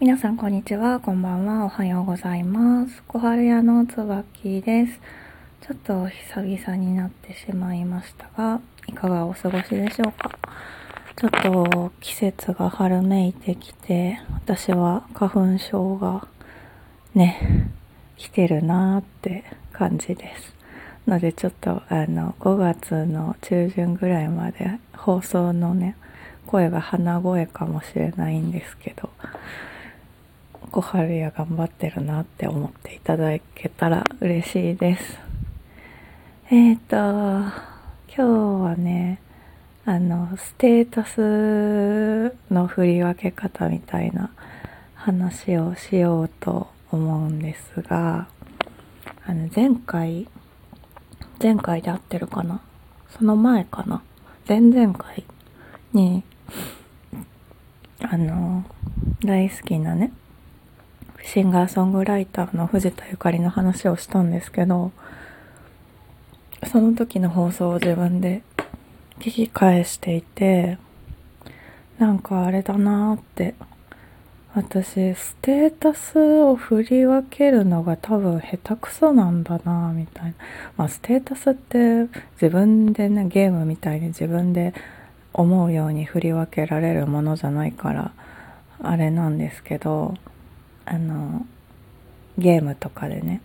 皆さんこんにちは、こんばんは、おはようございます。小春屋の椿です。ちょっと久々になってしまいましたが、いかがお過ごしでしょうか？ちょっと季節が春めいてきて、私は花粉症がね、来てるなーって感じです。のでちょっとあの5月の中旬ぐらいまで放送のね、声が鼻声かもしれないんですけど、小春屋頑張ってるなって思っていただけたら嬉しいです。えっ、ー、と、今日はね、あの、ステータスの振り分け方みたいな話をしようと思うんですが、あの、前回、前回で合ってるかな？その前かな？前々回に、あの、大好きなね、シンガーソングライターの藤田ゆかりの話をしたんですけど、その時の放送を自分で聞き返していて、なんかあれだなーって、私、ステータスを振り分けるのが多分下手くそなんだなみたいな。まあ、ステータスって自分でね、ゲームみたいに自分で思うように振り分けられるものじゃないから、あれなんですけど、あのゲームとかでね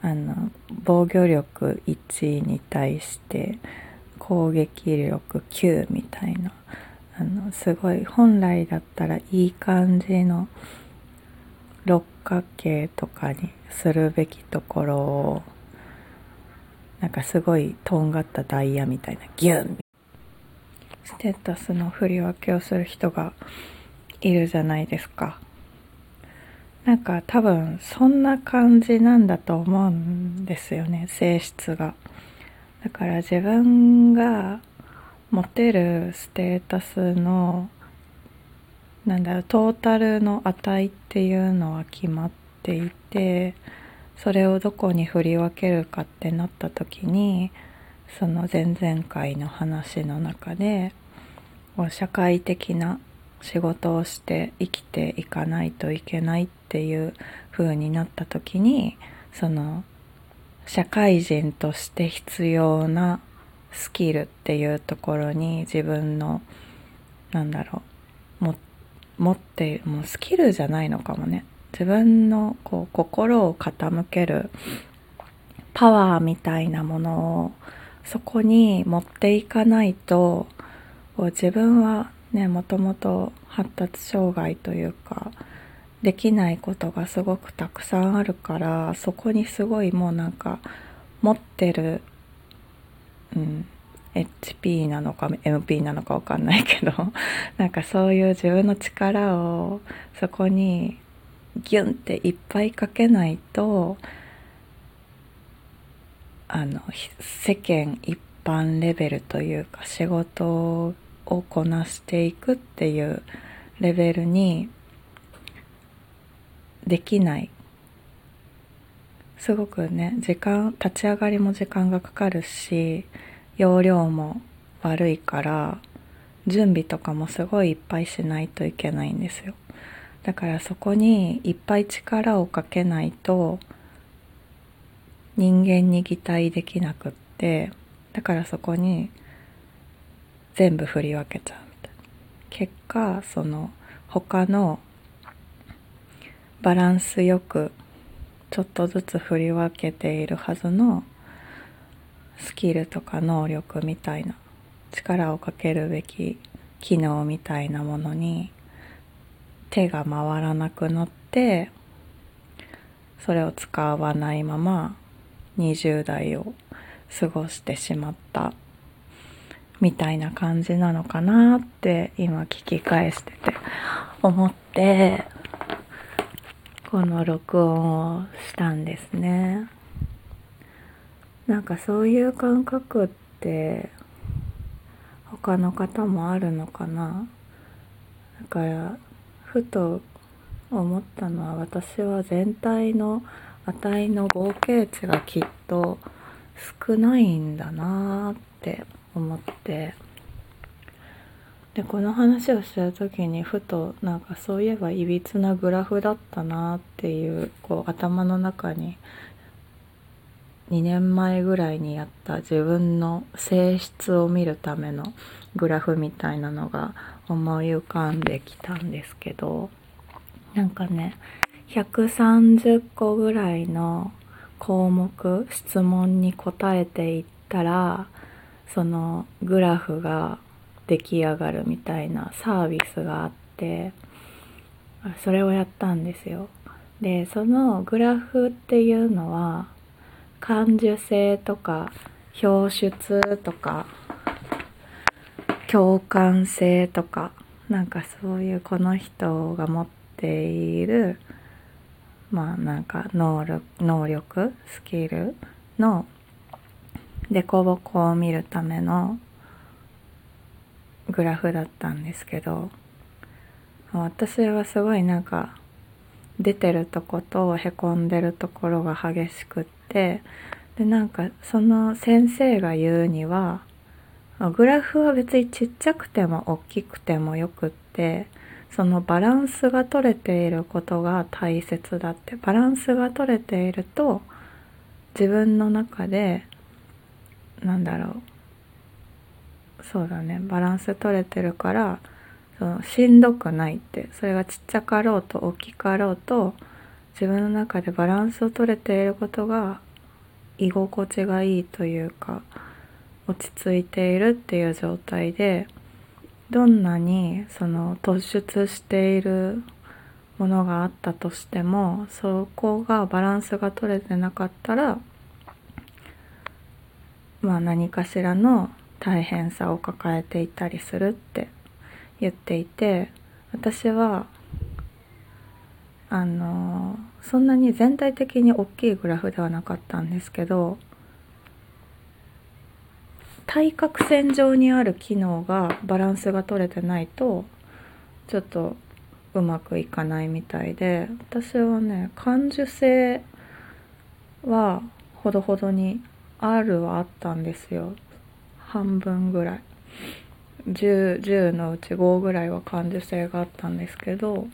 あの防御力1に対して攻撃力9みたいなあのすごい本来だったらいい感じの六角形とかにするべきところをなんかすごいとんがったダイヤみたいなギュンステータスの振り分けをする人がいるじゃないですか。なんか多分そんな感じなんだと思うんですよね性質が。だから自分が持てるステータスのなんだろうトータルの値っていうのは決まっていてそれをどこに振り分けるかってなった時にその前々回の話の中で社会的な仕事をして生きていかないといけないってていう風になった時にその社会人として必要なスキルっていうところに自分のなんだろうも持っているもうスキルじゃないのかもね。自分のこう心を傾けるパワーみたいなものをそこに持っていかないと自分はねもともと発達障害というかできないことがすごくたくさんあるからそこにすごいもうなんか持ってる、うん、HP なのか MP なのか分かんないけど なんかそういう自分の力をそこにギュンっていっぱいかけないとあの世間一般レベルというか仕事をこなしていくっていうレベルにできない。すごくね時間立ち上がりも時間がかかるし容量も悪いから準備とかもすごいいっぱいしないといけないんですよ。だからそこにいっぱい力をかけないと人間に擬態できなくってだからそこに全部振り分けちゃうみたいな。結果その他のバランスよくちょっとずつ振り分けているはずのスキルとか能力みたいな力をかけるべき機能みたいなものに手が回らなくなってそれを使わないまま20代を過ごしてしまったみたいな感じなのかなって今聞き返してて思って。この録音をしたんですね。なんかそういう感覚って他の方もあるのかな？だからふと思ったのは私は全体の値の合計値がきっと少ないんだなって思って。でこの話をしてる時にふとなんかそういえばいびつなグラフだったなっていうこう頭の中に2年前ぐらいにやった自分の性質を見るためのグラフみたいなのが思い浮かんできたんですけどなんかね130個ぐらいの項目質問に答えていったらそのグラフが出来上がるみたいなサービスがあってそれをやったんですよ。でそのグラフっていうのは感受性とか表出とか共感性とかなんかそういうこの人が持っているまあなんか能力能力スキルの凸凹を見るためのグラフだったんですけど私はすごいなんか出てるとことへこんでるところが激しくってでなんかその先生が言うにはグラフは別にちっちゃくても大きくてもよくってそのバランスが取れていることが大切だってバランスが取れていると自分の中でなんだろうそうだね。バランス取れてるからそのしんどくないって。それがちっちゃかろうと大きかろうと自分の中でバランスを取れていることが居心地がいいというか落ち着いているっていう状態でどんなにその突出しているものがあったとしてもそこがバランスが取れてなかったらまあ何かしらの大変さを抱えていたりするって言っていて私はあのそんなに全体的に大きいグラフではなかったんですけど対角線上にある機能がバランスが取れてないとちょっとうまくいかないみたいで私はね感受性はほどほどにあるはあったんですよ。半分ぐらい。10, 10のうち5ぐらいは感受性があったんですけど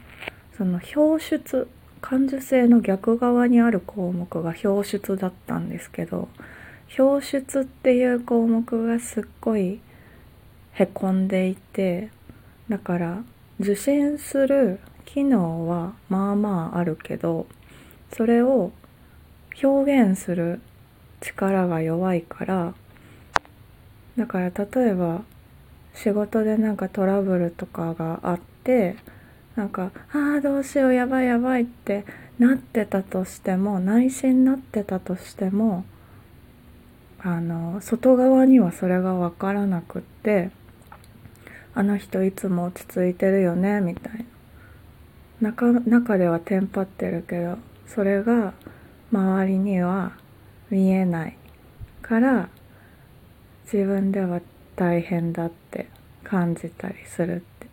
その表出感受性の逆側にある項目が表出だったんですけど表出っていう項目がすっごいへこんでいてだから受信する機能はまあまああるけどそれを表現する力が弱いからだから例えば仕事でなんかトラブルとかがあってなんか「ああどうしようやばいやばい」ってなってたとしても内心なってたとしてもあの外側にはそれが分からなくって「あの人いつも落ち着いてるよね」みたいな。中中ではテンパってるけどそれが周りには見えないから自分では大変だって感じたりするって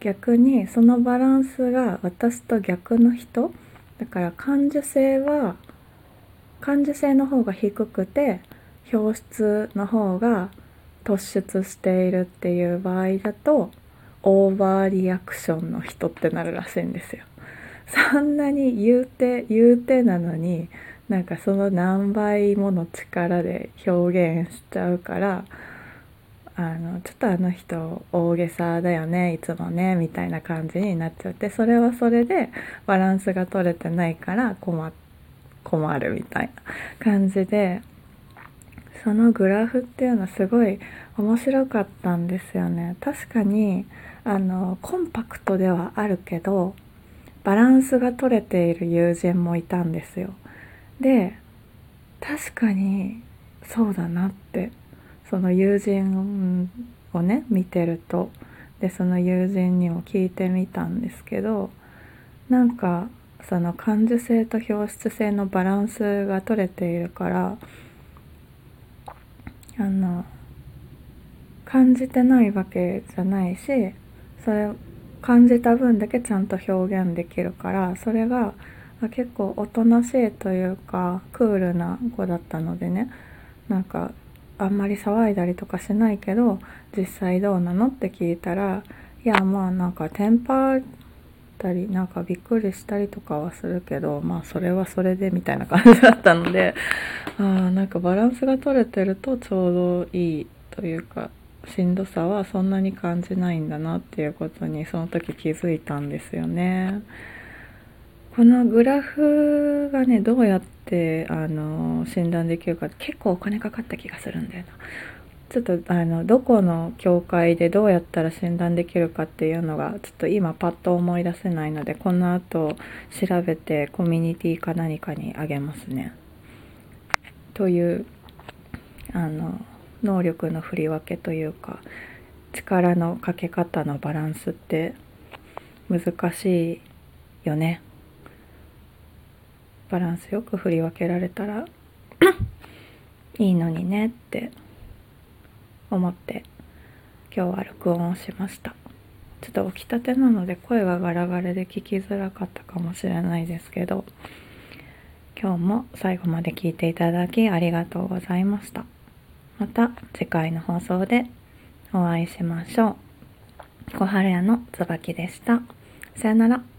逆にそのバランスが私と逆の人だから感受性は感受性の方が低くて表出の方が突出しているっていう場合だとオーバーリアクションの人ってなるらしいんですよ。そんなに言うて言うてなのになんかその何倍もの力で表現しちゃうからあのちょっとあの人大げさだよねいつもねみたいな感じになっちゃってそれはそれでバランスが取れてないから困困るみたいな感じでそのグラフっていうのはすごい面白かったんですよね。確かにあのコンパクトではあるけどバランスが取れている友人もいたんですよ。で確かにそうだなってその友人をね見てると。でその友人にも聞いてみたんですけどなんかその感受性と表出性のバランスが取れているからあの感じてないわけじゃないしそれ感じた分だけちゃんと表現できるからそれが結構おとなしいというかクールな子だったのでねなんかあんまり騒いだりとかしないけど実際どうなのって聞いたらいやまあなんかテンパったりなんかびっくりしたりとかはするけどまあそれはそれでみたいな感じだったのであなんかバランスが取れてるとちょうどいいというかしんどさはそんなに感じないんだなっていうことにその時気づいたんですよね。このグラフがねどうやってあの診断できるか結構お金かかった気がするんだよな。ちょっとあのどこの教会でどうやったら診断できるかっていうのがちょっと今パッと思い出せないのでこの後調べてコミュニティか何かにあげますね。というあの能力の振り分けというか力のかけ方のバランスって難しいよね。バランスよく振り分けられたら いいのにねって思って今日は録音をしました。ちょっと起きたてなので声がガラガラで聞きづらかったかもしれないですけど今日も最後まで聞いていただきありがとうございました。また次回の放送でお会いしましょう。小春屋の椿でした。さよなら。